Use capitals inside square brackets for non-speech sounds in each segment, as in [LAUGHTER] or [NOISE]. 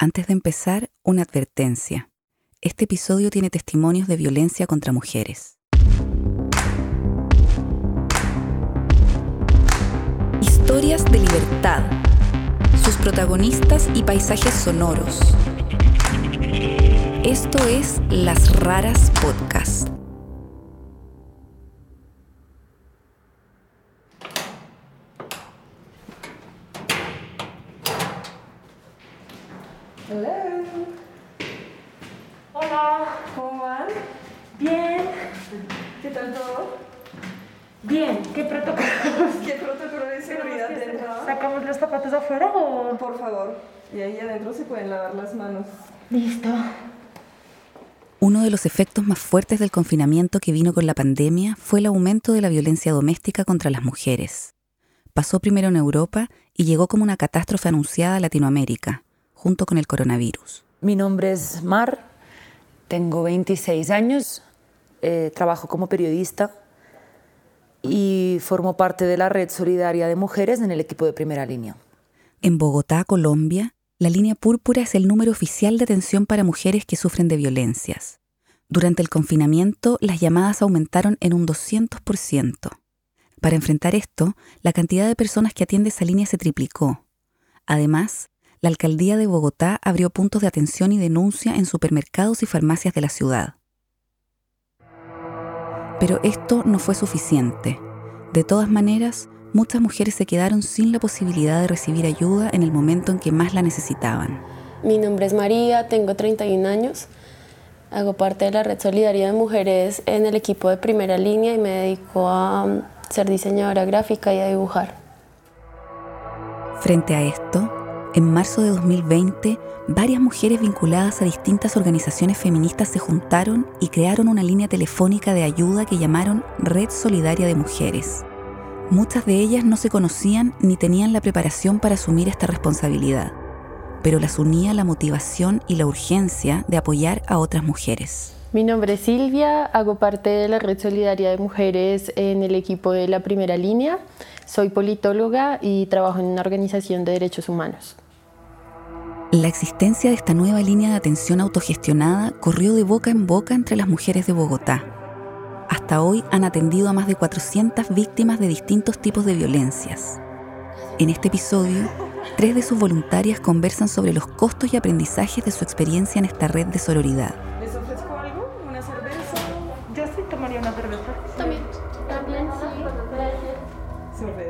Antes de empezar, una advertencia. Este episodio tiene testimonios de violencia contra mujeres. Historias de libertad. Sus protagonistas y paisajes sonoros. Esto es Las Raras Podcast. Hello. Hola, ¿Cómo van? bien, ¿Qué tal todo? bien, ¿qué protocolo? ¿Qué protocolo de seguridad tendrá? ¿Sacamos los zapatos afuera o...? Por favor. Y ahí adentro se pueden lavar las manos. Listo. Uno de los efectos más fuertes del confinamiento que vino con la pandemia fue el aumento de la violencia doméstica contra las mujeres. Pasó primero en Europa y llegó como una catástrofe anunciada a Latinoamérica, junto con el coronavirus. Mi nombre es Mar, tengo 26 años, eh, trabajo como periodista y formo parte de la Red Solidaria de Mujeres en el equipo de primera línea. En Bogotá, Colombia, la línea púrpura es el número oficial de atención para mujeres que sufren de violencias. Durante el confinamiento, las llamadas aumentaron en un 200%. Para enfrentar esto, la cantidad de personas que atiende esa línea se triplicó. Además, la alcaldía de Bogotá abrió puntos de atención y denuncia en supermercados y farmacias de la ciudad. Pero esto no fue suficiente. De todas maneras, muchas mujeres se quedaron sin la posibilidad de recibir ayuda en el momento en que más la necesitaban. Mi nombre es María, tengo 31 años. Hago parte de la Red Solidaria de Mujeres en el equipo de primera línea y me dedico a um, ser diseñadora gráfica y a dibujar. Frente a esto, en marzo de 2020, varias mujeres vinculadas a distintas organizaciones feministas se juntaron y crearon una línea telefónica de ayuda que llamaron Red Solidaria de Mujeres. Muchas de ellas no se conocían ni tenían la preparación para asumir esta responsabilidad, pero las unía la motivación y la urgencia de apoyar a otras mujeres. Mi nombre es Silvia, hago parte de la Red Solidaria de Mujeres en el equipo de la primera línea. Soy politóloga y trabajo en una organización de derechos humanos. La existencia de esta nueva línea de atención autogestionada corrió de boca en boca entre las mujeres de Bogotá. Hasta hoy han atendido a más de 400 víctimas de distintos tipos de violencias. En este episodio, tres de sus voluntarias conversan sobre los costos y aprendizajes de su experiencia en esta red de sororidad. ¿Les ofrezco algo? ¿Una cerveza? Yo sí tomaría una cerveza. También. También, sí. Gracias.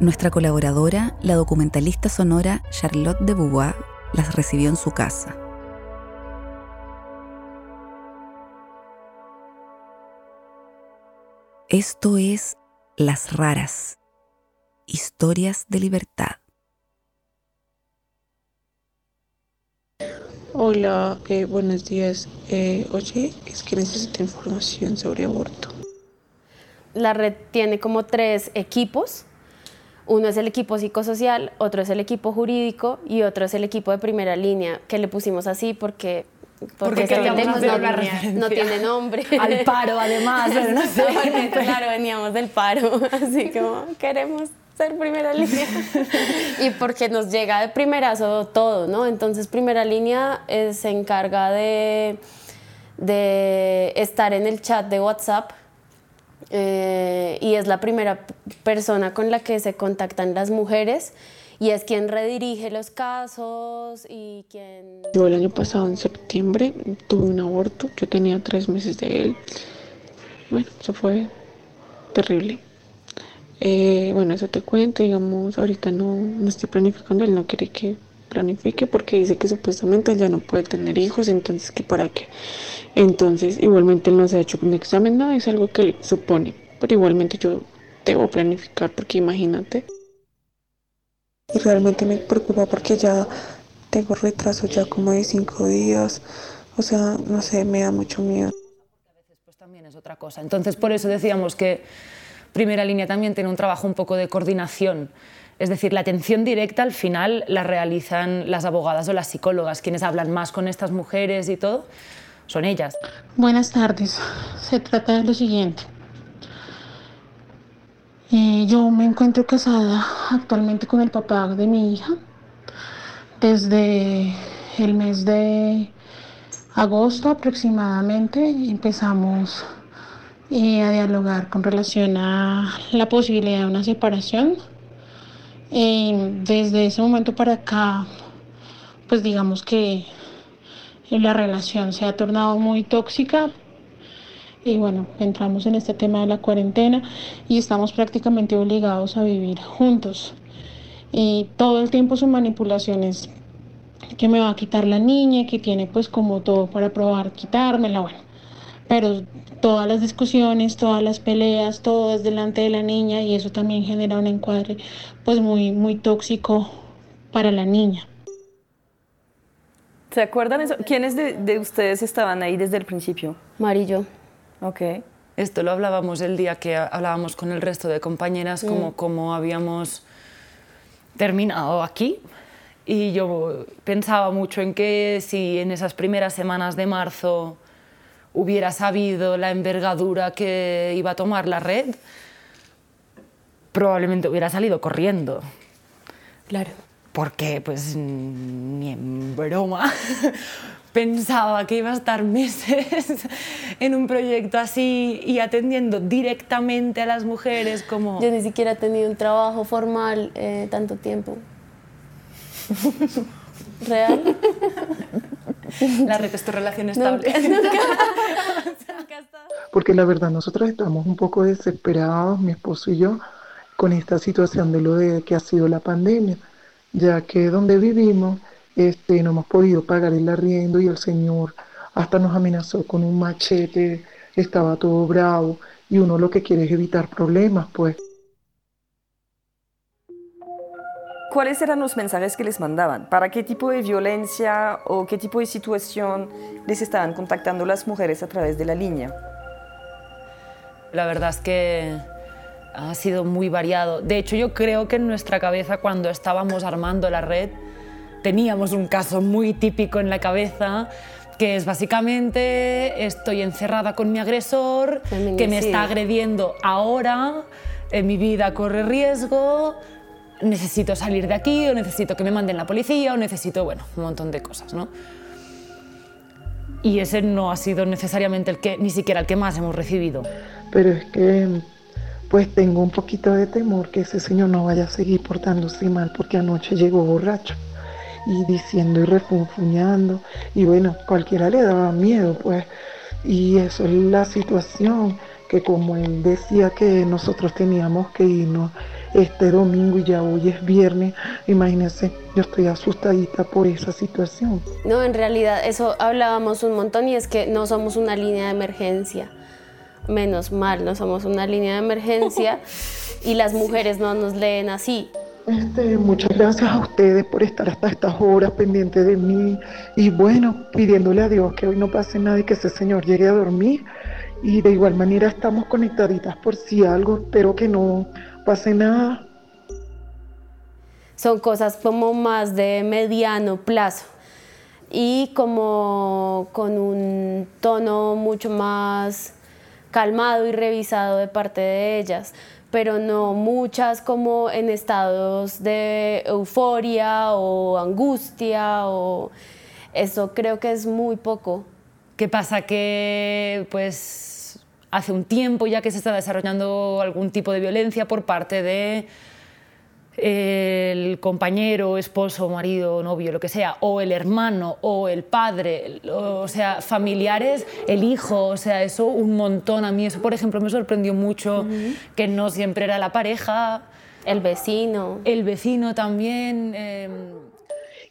Nuestra colaboradora, la documentalista sonora Charlotte de Beauvoir, las recibió en su casa. Esto es Las Raras, historias de libertad. Hola, eh, buenos días. Eh, oye, es que necesito información sobre aborto. La red tiene como tres equipos. Uno es el equipo psicosocial, otro es el equipo jurídico y otro es el equipo de primera línea, que le pusimos así porque, Porque es que queríamos tenemos hacer no, una no referencia. tiene nombre. [LAUGHS] Al paro, además, pero no sé. porque, claro, veníamos del paro, [LAUGHS] así como queremos ser primera línea. [LAUGHS] y porque nos llega de primerazo todo, ¿no? Entonces, primera línea eh, se encarga de, de estar en el chat de WhatsApp eh, y es la primera persona con la que se contactan las mujeres y es quien redirige los casos y quien... Yo el año pasado, en septiembre, tuve un aborto. Yo tenía tres meses de él. Bueno, eso fue terrible. Eh, bueno, eso te cuento, digamos, ahorita no, no estoy planificando, él no quiere que planifique porque dice que supuestamente ya no puede tener hijos, entonces que para qué. Entonces, igualmente él no se ha hecho un examen, nada, es algo que él supone, pero igualmente yo debo planificar porque imagínate. Y realmente me preocupa porque ya tengo retraso ya como de cinco días, o sea, no sé, me da mucho miedo. Pues también es otra cosa. Entonces, por eso decíamos que primera línea también tiene un trabajo un poco de coordinación. Es decir, la atención directa al final la realizan las abogadas o las psicólogas, quienes hablan más con estas mujeres y todo, son ellas. Buenas tardes. Se trata de lo siguiente. Eh, yo me encuentro casada actualmente con el papá de mi hija desde el mes de agosto aproximadamente empezamos eh, a dialogar con relación a la posibilidad de una separación. Desde ese momento para acá, pues digamos que la relación se ha tornado muy tóxica. Y bueno, entramos en este tema de la cuarentena y estamos prácticamente obligados a vivir juntos. Y todo el tiempo su manipulación es que me va a quitar la niña, que tiene pues como todo para probar quitármela, bueno. Pero todas las discusiones, todas las peleas, todo es delante de la niña y eso también genera un encuadre pues muy, muy tóxico para la niña. ¿Se acuerdan eso? ¿Quiénes de, de ustedes estaban ahí desde el principio? Marillo. Ok. Esto lo hablábamos el día que hablábamos con el resto de compañeras, como, como habíamos terminado aquí. Y yo pensaba mucho en que si en esas primeras semanas de marzo hubiera sabido la envergadura que iba a tomar la red, probablemente hubiera salido corriendo. Claro. Porque, pues, ni en broma [LAUGHS] pensaba que iba a estar meses [LAUGHS] en un proyecto así y atendiendo directamente a las mujeres como... Yo ni siquiera he tenido un trabajo formal eh, tanto tiempo. [LAUGHS] ¿Real? La red es tu relación estable. [LAUGHS] Porque la verdad nosotros estamos un poco desesperados, mi esposo y yo, con esta situación de lo de que ha sido la pandemia, ya que donde vivimos este, no hemos podido pagar el arriendo y el señor hasta nos amenazó con un machete, estaba todo bravo y uno lo que quiere es evitar problemas, pues. ¿Cuáles eran los mensajes que les mandaban? ¿Para qué tipo de violencia o qué tipo de situación les estaban contactando las mujeres a través de la línea? La verdad es que ha sido muy variado. De hecho, yo creo que en nuestra cabeza, cuando estábamos armando la red, teníamos un caso muy típico en la cabeza que es básicamente estoy encerrada con mi agresor, que me está agrediendo ahora, eh, mi vida corre riesgo, necesito salir de aquí o necesito que me manden la policía o necesito, bueno, un montón de cosas, ¿no? Y ese no ha sido necesariamente el que, ni siquiera el que más hemos recibido. Pero es que pues tengo un poquito de temor que ese señor no vaya a seguir portándose mal porque anoche llegó borracho y diciendo y refunfuñando y bueno, cualquiera le daba miedo pues y eso es la situación que como él decía que nosotros teníamos que irnos este domingo y ya hoy es viernes, imagínense, yo estoy asustadita por esa situación. No, en realidad eso hablábamos un montón y es que no somos una línea de emergencia. Menos mal, no somos una línea de emergencia [LAUGHS] y las mujeres no nos leen así. Este, muchas gracias a ustedes por estar hasta estas horas pendientes de mí y bueno, pidiéndole a Dios que hoy no pase nada y que ese señor llegue a dormir y de igual manera estamos conectaditas por si algo, espero que no pase nada. Son cosas como más de mediano plazo y como con un tono mucho más calmado y revisado de parte de ellas, pero no muchas como en estados de euforia o angustia o eso creo que es muy poco. ¿Qué pasa? Que pues hace un tiempo ya que se está desarrollando algún tipo de violencia por parte de el compañero, esposo, marido, novio, lo que sea, o el hermano, o el padre, o sea, familiares, el hijo, o sea, eso un montón. A mí eso, por ejemplo, me sorprendió mucho, que no siempre era la pareja, El vecino. el vecino también. eh,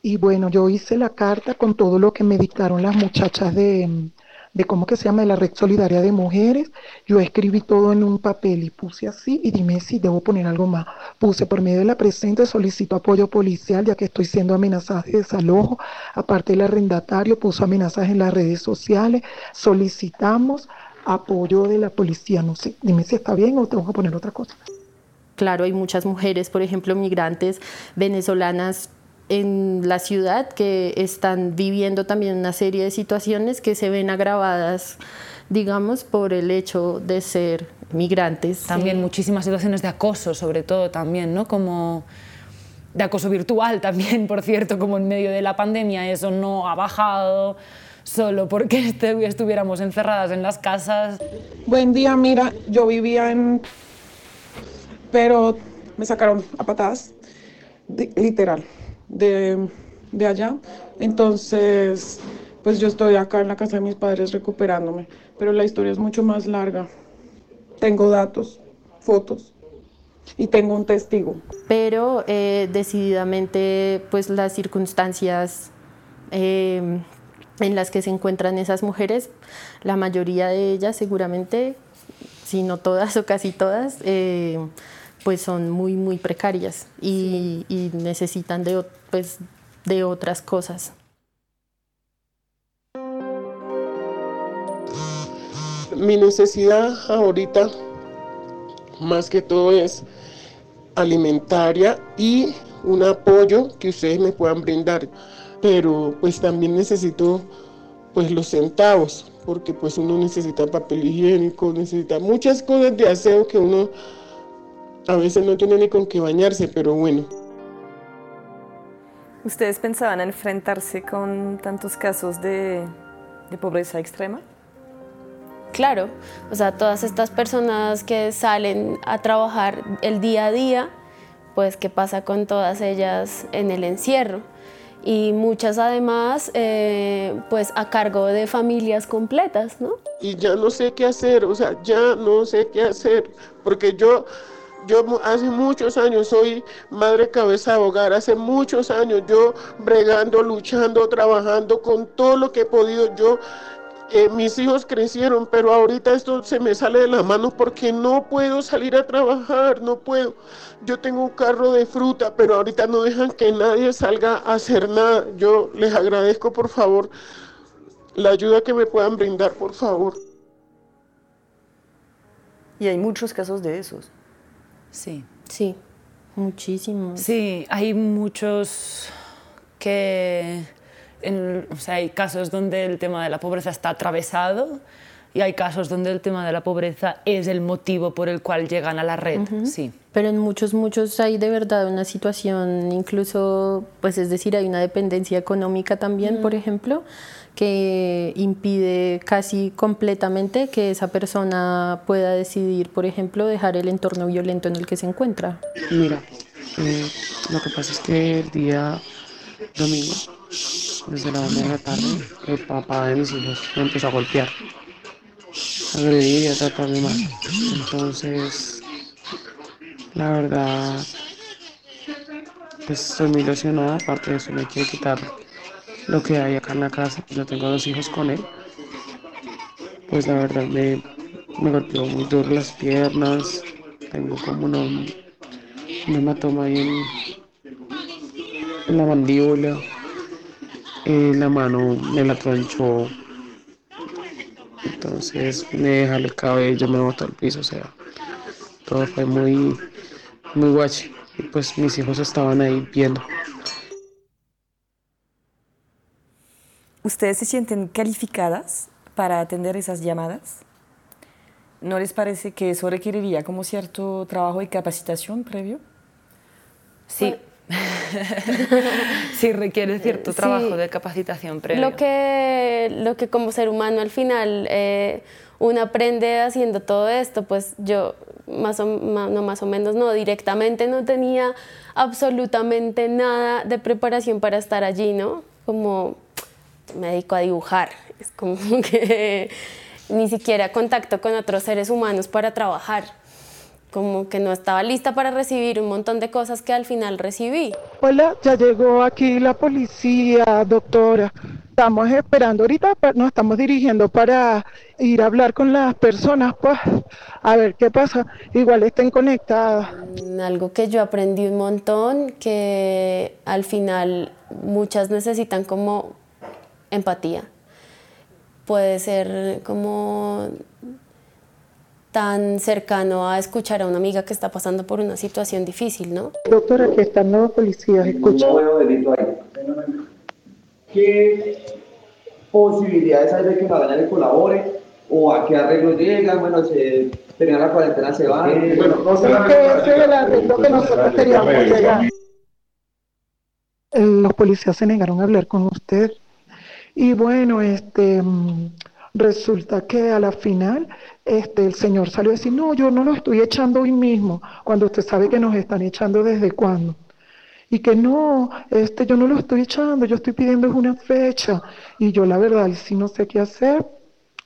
Y bueno, yo hice la carta con todo lo que me dictaron las muchachas de, de cómo que se llama, la Red Solidaria de Mujeres. Yo escribí todo en un papel y puse así y dime si debo poner algo más. Puse por medio de la presente solicito apoyo policial ya que estoy siendo amenazada de desalojo. Aparte del arrendatario puso amenazas en las redes sociales. Solicitamos apoyo de la policía. No sé, dime si está bien o tengo que poner otra cosa. Claro, hay muchas mujeres, por ejemplo, migrantes venezolanas en la ciudad que están viviendo también una serie de situaciones que se ven agravadas, digamos, por el hecho de ser migrantes. También muchísimas situaciones de acoso, sobre todo también, ¿no? Como de acoso virtual también, por cierto, como en medio de la pandemia eso no ha bajado solo porque [LAUGHS] estuviéramos encerradas en las casas. Buen día, mira, yo vivía en... pero me sacaron a patadas, literal, de, de allá. Entonces, pues yo estoy acá en la casa de mis padres recuperándome, pero la historia es mucho más larga. Tengo datos, fotos y tengo un testigo. Pero eh, decididamente, pues las circunstancias eh, en las que se encuentran esas mujeres, la mayoría de ellas seguramente, si no todas o casi todas, eh, pues son muy, muy precarias y, y necesitan de, pues, de otras cosas. Mi necesidad ahorita, más que todo, es alimentaria y un apoyo que ustedes me puedan brindar. Pero pues también necesito pues los centavos, porque pues uno necesita papel higiénico, necesita muchas cosas de aseo que uno a veces no tiene ni con qué bañarse, pero bueno. ¿Ustedes pensaban enfrentarse con tantos casos de, de pobreza extrema? Claro, o sea, todas estas personas que salen a trabajar el día a día, pues qué pasa con todas ellas en el encierro y muchas además eh, pues a cargo de familias completas, ¿no? Y ya no sé qué hacer, o sea, ya no sé qué hacer, porque yo yo hace muchos años soy madre cabeza de hogar, hace muchos años yo bregando, luchando, trabajando con todo lo que he podido. Yo, eh, mis hijos crecieron, pero ahorita esto se me sale de las manos porque no puedo salir a trabajar, no puedo. Yo tengo un carro de fruta, pero ahorita no dejan que nadie salga a hacer nada. Yo les agradezco, por favor, la ayuda que me puedan brindar, por favor. Y hay muchos casos de esos. Sí. Sí, muchísimos. Sí, hay muchos que... En, o sea, hay casos donde el tema de la pobreza está atravesado y hay casos donde el tema de la pobreza es el motivo por el cual llegan a la red, sí. Pero en muchos, muchos hay de verdad una situación, incluso, pues es decir, hay una dependencia económica también, por ejemplo, que impide casi completamente que esa persona pueda decidir, por ejemplo, dejar el entorno violento en el que se encuentra. Mira, eh, lo que pasa es que el día domingo, desde la una de la tarde, el papá de mis hijos me empezó a golpear, agredir y a tratarme mal. Entonces, la verdad, pues estoy muy ilusionada, aparte de eso me quiere quitar lo que hay acá en la casa. Yo tengo dos hijos con él. Pues la verdad me, me golpeó muy duro las piernas. Tengo como una, un hematoma ahí en la mandíbula. Eh, la mano me la tronchó. Entonces me deja el cabello, me botó al piso. O sea, todo fue muy, muy guache. Y pues mis hijos estaban ahí viendo. ¿Ustedes se sienten calificadas para atender esas llamadas? ¿No les parece que eso requeriría como cierto trabajo y capacitación previo? Sí. [LAUGHS] sí, requiere cierto trabajo de capacitación previo. Lo que, lo que como ser humano al final eh, uno aprende haciendo todo esto, pues yo más o, no más o menos, no, directamente no tenía absolutamente nada de preparación para estar allí, ¿no? Como me dedico a dibujar, es como [LAUGHS] que ni siquiera contacto con otros seres humanos para trabajar, como que no estaba lista para recibir un montón de cosas que al final recibí. Hola, ya llegó aquí la policía, doctora. Estamos esperando ahorita, nos estamos dirigiendo para ir a hablar con las personas, pues, a ver qué pasa. Igual estén conectadas. Algo que yo aprendí un montón, que al final muchas necesitan como empatía. Puede ser como tan cercano a escuchar a una amiga que está pasando por una situación difícil, ¿no? Doctora, aquí están los policías, escucha. No veo delito ahí. ¿Qué posibilidades hay de que Magaña le colabore? ¿O a qué arreglo llegan? Bueno, se termina la cuarentena, se va. Bueno, no sé. Es que ese es el arreglo que nosotros queríamos llegar. los policías se negaron a hablar con usted. Y bueno, este, mm, resulta que a la final este, el señor salió a decir, no, yo no lo estoy echando hoy mismo, cuando usted sabe que nos están echando desde cuándo. Y que no, este, yo no lo estoy echando, yo estoy pidiendo una fecha. Y yo la verdad, sí no sé qué hacer.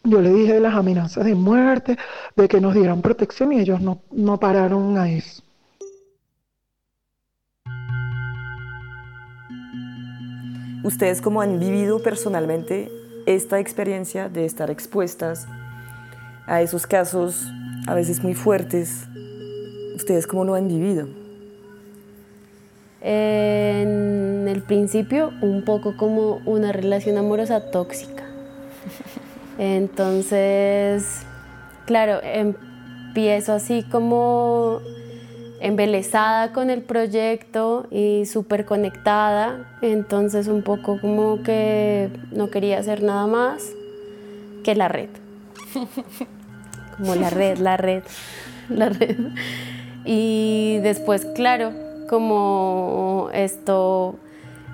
Yo le dije de las amenazas de muerte, de que nos dieran protección y ellos no, no pararon a eso. ¿Ustedes cómo han vivido personalmente esta experiencia de estar expuestas a esos casos a veces muy fuertes? ¿Ustedes cómo lo han vivido? En el principio, un poco como una relación amorosa tóxica. Entonces, claro, empiezo así como embelesada con el proyecto y súper conectada, entonces un poco como que no quería hacer nada más que la red. [LAUGHS] como la red, la red, la red. Y después, claro, como esto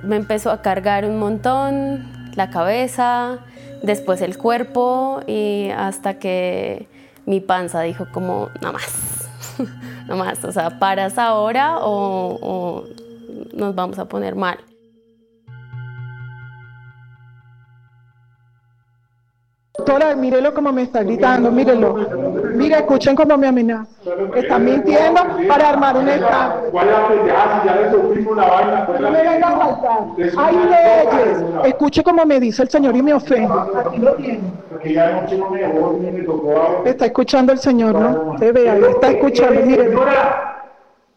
me empezó a cargar un montón, la cabeza, después el cuerpo y hasta que mi panza dijo como, nada más [LAUGHS] no más, o sea, paras ahora o, nos vamos a poner mal. Doctora, mírelo como me está gritando, mírelo. Mira, escuchen cómo me amenaza. Están mintiendo para armar un estado. No me venga a faltar. Hay leyes. Escuche cómo me dice el Señor y me ofende. Aquí lo tiene. Está escuchando el Señor, ¿no? Te vea, está escuchando, mire.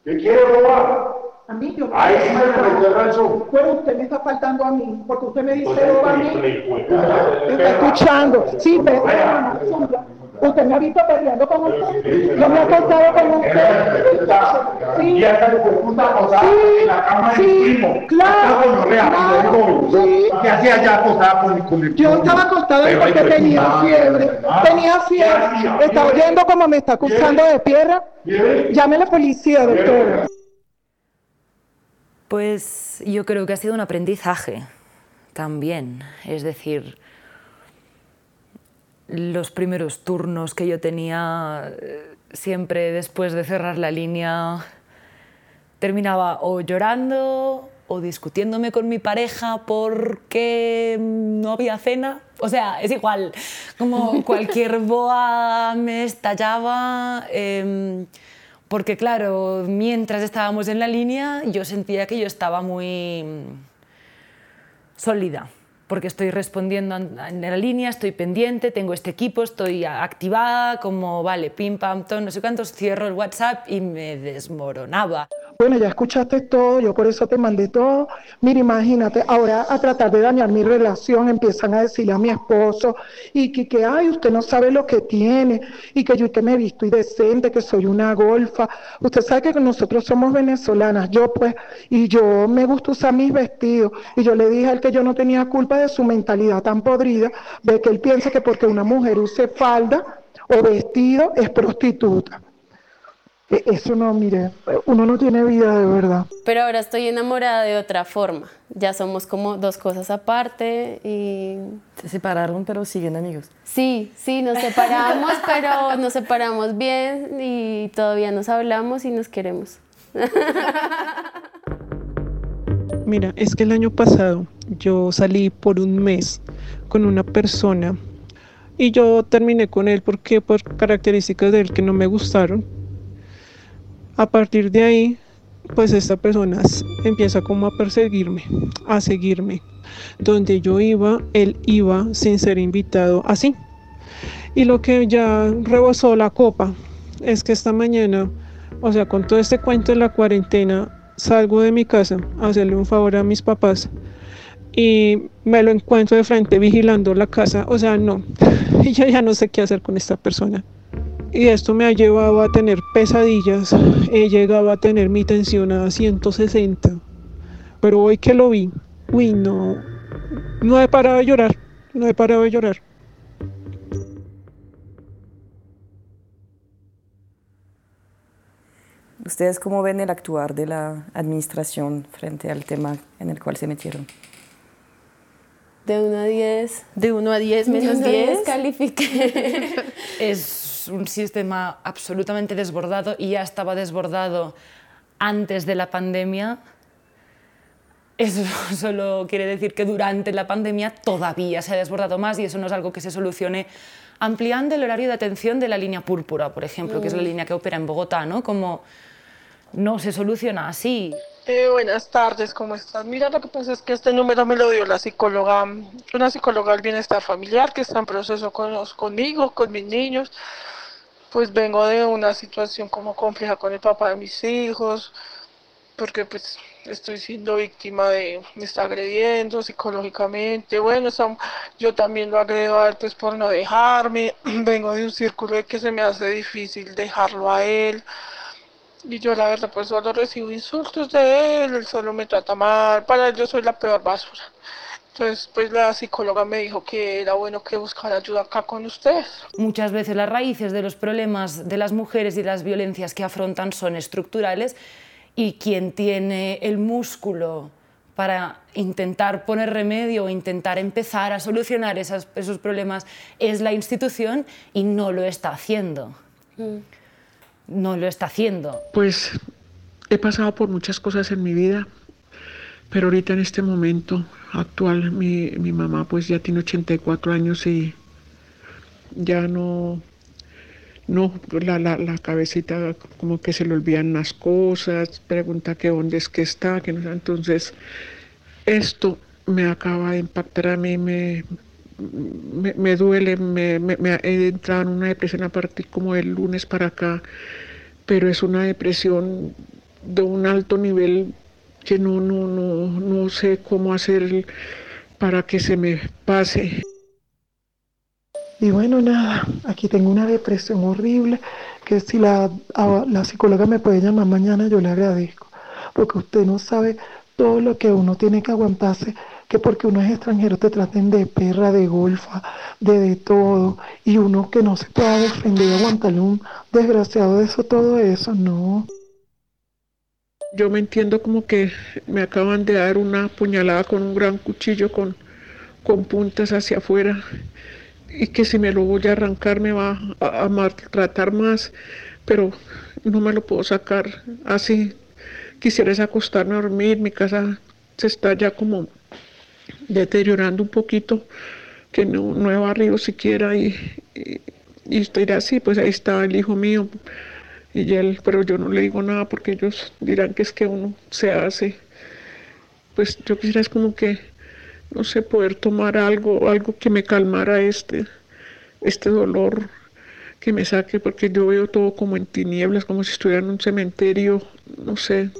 ¿Qué quiere robar? A mí yo Ahí sí me metió razón. Pero usted me está faltando a mí, porque usted me dice roba a mí. Está escuchando. Sí, pero Usted me ha visto peleando con usted. Yo me he acostado con usted. Sí. Sí, sí, claro. ¿Qué hacía ya acostada con, con el Yo estaba acostada porque tenía fiebre. Tenía fiebre. Está oyendo como me está acusando de piedra. Llame a la policía, doctor. Pues yo creo que ha sido un aprendizaje también. Es decir, los primeros turnos que yo tenía eh, siempre después de cerrar la línea terminaba o llorando o discutiéndome con mi pareja porque no había cena. O sea, es igual, como [LAUGHS] cualquier boa me estallaba. Em, porque claro, mientras estábamos en la línea yo sentía que yo estaba muy sólida porque estoy respondiendo en la línea, estoy pendiente, tengo este equipo, estoy activada, como vale, pim, pam, todo, no sé cuántos, cierro el WhatsApp y me desmoronaba. Bueno, ya escuchaste todo, yo por eso te mandé todo. Mira, imagínate, ahora a tratar de dañar mi relación empiezan a decirle a mi esposo y que, que ay, usted no sabe lo que tiene y que yo que me he visto y decente, que soy una golfa. Usted sabe que nosotros somos venezolanas, yo pues, y yo me gusta usar mis vestidos. Y yo le dije al que yo no tenía culpa de su mentalidad tan podrida, de que él piensa que porque una mujer use falda o vestido es prostituta. E, eso no, mire, uno no tiene vida de verdad. Pero ahora estoy enamorada de otra forma. Ya somos como dos cosas aparte y... Se separaron, pero siguen amigos. Sí, sí, nos separamos, [LAUGHS] pero nos separamos bien y todavía nos hablamos y nos queremos. [LAUGHS] Mira, es que el año pasado yo salí por un mes con una persona y yo terminé con él porque por características de él que no me gustaron a partir de ahí, pues esta persona empieza como a perseguirme, a seguirme. Donde yo iba, él iba sin ser invitado así. Y lo que ya rebosó la copa es que esta mañana, o sea, con todo este cuento de la cuarentena, salgo de mi casa a hacerle un favor a mis papás y me lo encuentro de frente vigilando la casa. O sea, no, [LAUGHS] yo ya no sé qué hacer con esta persona y esto me ha llevado a tener pesadillas. He llegado a tener mi tensión a 160. Pero hoy que lo vi, uy, no, no he parado de llorar, no he parado de llorar. ¿Ustedes cómo ven el actuar de la administración frente al tema en el cual se metieron? De 1 a 10. De 1 a 10 menos 10. califique. [LAUGHS] es un sistema absolutamente desbordado y ya estaba desbordado antes de la pandemia. Eso [LAUGHS] solo quiere decir que durante la pandemia todavía se ha desbordado más y eso no es algo que se solucione ampliando el horario de atención de la línea púrpura, por ejemplo, que es la línea que opera en Bogotá, ¿no? Como no se soluciona así. Eh, buenas tardes, ¿cómo estás? Mira, lo que pasa es que este número me lo dio la psicóloga, una psicóloga del bienestar familiar que está en proceso con conmigo, con mis niños. Pues vengo de una situación como compleja con el papá de mis hijos, porque pues estoy siendo víctima de, me está agrediendo psicológicamente, bueno, yo también lo agredo a él pues por no dejarme, [CLEARS THROAT] vengo de un círculo de que se me hace difícil dejarlo a él, y yo la verdad pues solo recibo insultos de él, él solo me trata mal, para él yo soy la peor basura. Entonces, pues la psicóloga me dijo que era bueno que buscara ayuda acá con ustedes. Muchas veces las raíces de los problemas de las mujeres y las violencias que afrontan son estructurales y quien tiene el músculo para intentar poner remedio o intentar empezar a solucionar esos problemas es la institución y no lo está haciendo. Mm. No lo está haciendo. Pues he pasado por muchas cosas en mi vida, pero ahorita en este momento actual mi, mamá pues ya tiene 84 años y ya no no, la, la, la, cabecita como que se le olvidan las cosas, pregunta que dónde es que está, que no Entonces, esto me acaba de impactar a mí, me, me, duele, me, me, he entrado en una depresión a partir como del lunes para acá, pero es una depresión de un alto nivel que no, no, no, no sé cómo hacer para que se me pase. Y bueno, nada, aquí tengo una depresión horrible, que si la, la psicóloga me puede llamar mañana, yo le agradezco, porque usted no sabe todo lo que uno tiene que aguantarse, que porque uno es extranjero te traten de perra, de golfa, de de todo, y uno que no se pueda defender aguantarle un desgraciado de eso, todo eso, no. Yo me entiendo como que me acaban de dar una puñalada con un gran cuchillo con, con puntas hacia afuera y que si me lo voy a arrancar me va a, maltratar más, pero no me lo puedo sacar así. Quisiera acostarme a dormir, mi casa se está ya como deteriorando un poquito, que no, no he barrido siquiera y, y, estoy así, pues ahí está el hijo mío y él, pero yo no le digo nada porque ellos dirán que es que uno se hace. Pues yo quisiera es como que no sé, poder tomar algo, algo que me calmara este, este dolor, que me saque, porque yo veo todo como en tinieblas, como si estuviera en un cementerio, no sé.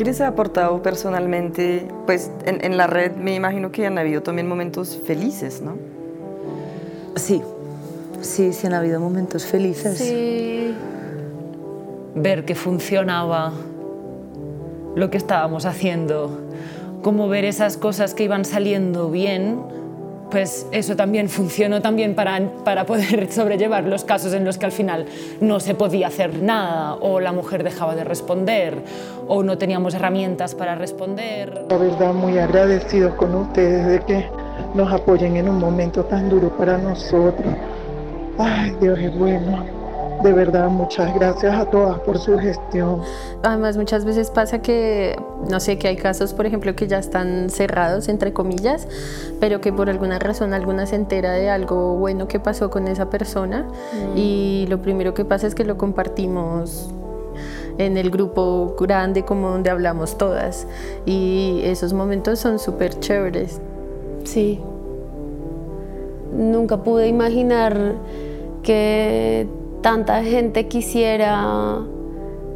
¿Qué les ha aportado personalmente? Pues en, en, la red me imagino que han habido también momentos felices, ¿no? Sí, sí, sí han habido momentos felices. Sí, ver que funcionaba lo que estábamos haciendo, como ver esas cosas que iban saliendo bien, pues eso también funcionó también para, para poder [LAUGHS] sobrellevar los casos en los que al final no se podía hacer nada o la mujer dejaba de responder o no teníamos herramientas para responder. La verdad muy agradecido con ustedes de que nos apoyen en un momento tan duro para nosotros. Ay, Dios es bueno. De verdad, muchas gracias a todas por su gestión. Además, muchas veces pasa que, no sé, que hay casos, por ejemplo, que ya están cerrados, entre comillas, pero que por alguna razón alguna se entera de algo bueno que pasó con esa persona mm. y lo primero que pasa es que lo compartimos en el grupo grande como donde hablamos todas y esos momentos son súper chéveres. Sí. Nunca pude imaginar que tanta gente quisiera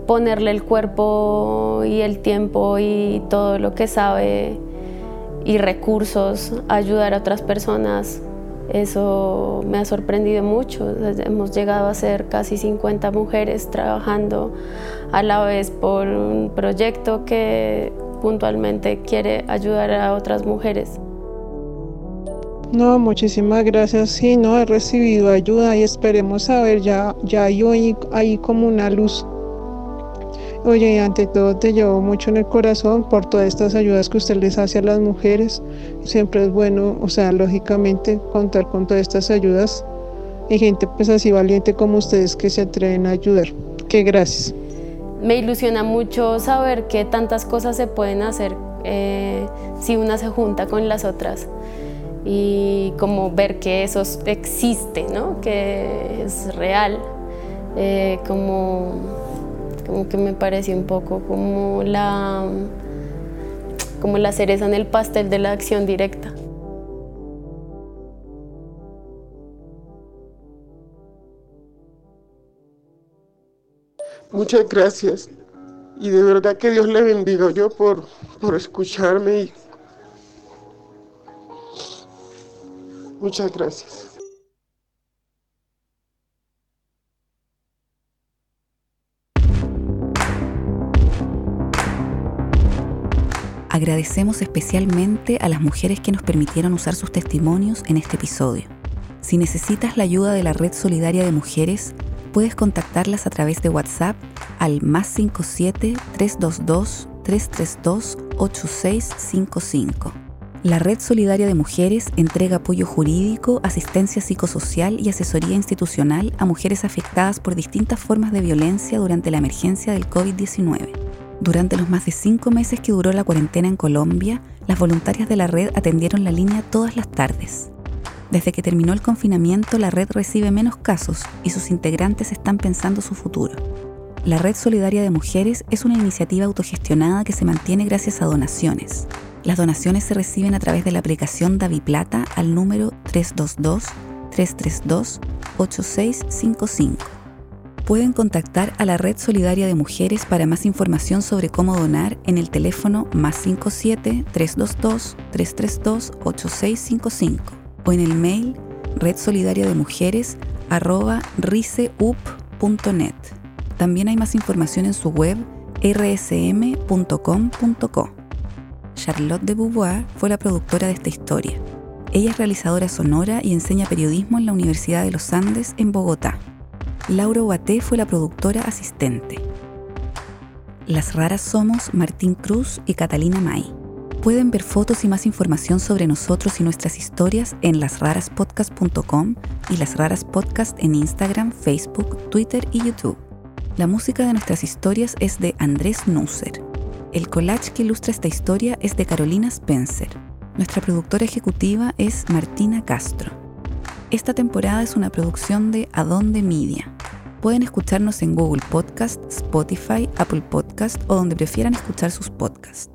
ponerle el cuerpo y el tiempo y todo lo que sabe y recursos a ayudar a otras personas. Eso me ha sorprendido mucho. Hemos llegado a ser casi 50 mujeres trabajando a la vez por un proyecto que puntualmente quiere ayudar a otras mujeres. No, muchísimas gracias. Sí, no, he recibido ayuda y esperemos a ver, ya, ya hay hoy ahí como una luz. Oye, y ante todo te llevo mucho en el corazón por todas estas ayudas que usted les hace a las mujeres. Siempre es bueno, o sea, lógicamente contar con todas estas ayudas y gente pues así valiente como ustedes que se atreven a ayudar. Que gracias. Me ilusiona mucho saber que tantas cosas se pueden hacer eh, si una se junta con las otras y como ver que eso existe, ¿no? que es real, eh, como, como que me parece un poco como la, como la cereza en el pastel de la acción directa. Muchas gracias. Y de verdad que Dios le bendiga yo por, por escucharme. Muchas gracias. Agradecemos especialmente a las mujeres que nos permitieron usar sus testimonios en este episodio. Si necesitas la ayuda de la Red Solidaria de Mujeres, puedes contactarlas a través de WhatsApp al más 57 322 332 8655. La Red Solidaria de Mujeres entrega apoyo jurídico, asistencia psicosocial y asesoría institucional a mujeres afectadas por distintas formas de violencia durante la emergencia del COVID-19. Durante los más de cinco meses que duró la cuarentena en Colombia, las voluntarias de la red atendieron la línea todas las tardes. Desde que terminó el confinamiento, la red recibe menos casos y sus integrantes están pensando su futuro. La Red Solidaria de Mujeres es una iniciativa autogestionada que se mantiene gracias a donaciones. Las donaciones se reciben a través de la aplicación DaviPlata al número 322-332-8655. Pueden contactar a la Red Solidaria de Mujeres para más información sobre cómo donar en el teléfono más 57 322 332 8655 o en el mail redsolidaria-de-mujeres@riseup.net. También hay más información en su web rsm.com.co. Charlotte de Beauvoir fue la productora de esta historia. Ella es realizadora sonora y enseña periodismo en la Universidad de los Andes en Bogotá. Laura Guaté fue la productora asistente. Las raras somos Martín Cruz y Catalina May. Pueden ver fotos y más información sobre nosotros y nuestras historias en lasraraspodcast.com y Las Raras Podcast en Instagram, Facebook, Twitter y YouTube. La música de nuestras historias es de Andrés Nusser. El collage que ilustra esta historia es de Carolina Spencer. Nuestra productora ejecutiva es Martina Castro. Esta temporada es una producción de Adonde Media. Pueden escucharnos en Google Podcast, Spotify, Apple Podcast o donde prefieran escuchar sus podcasts.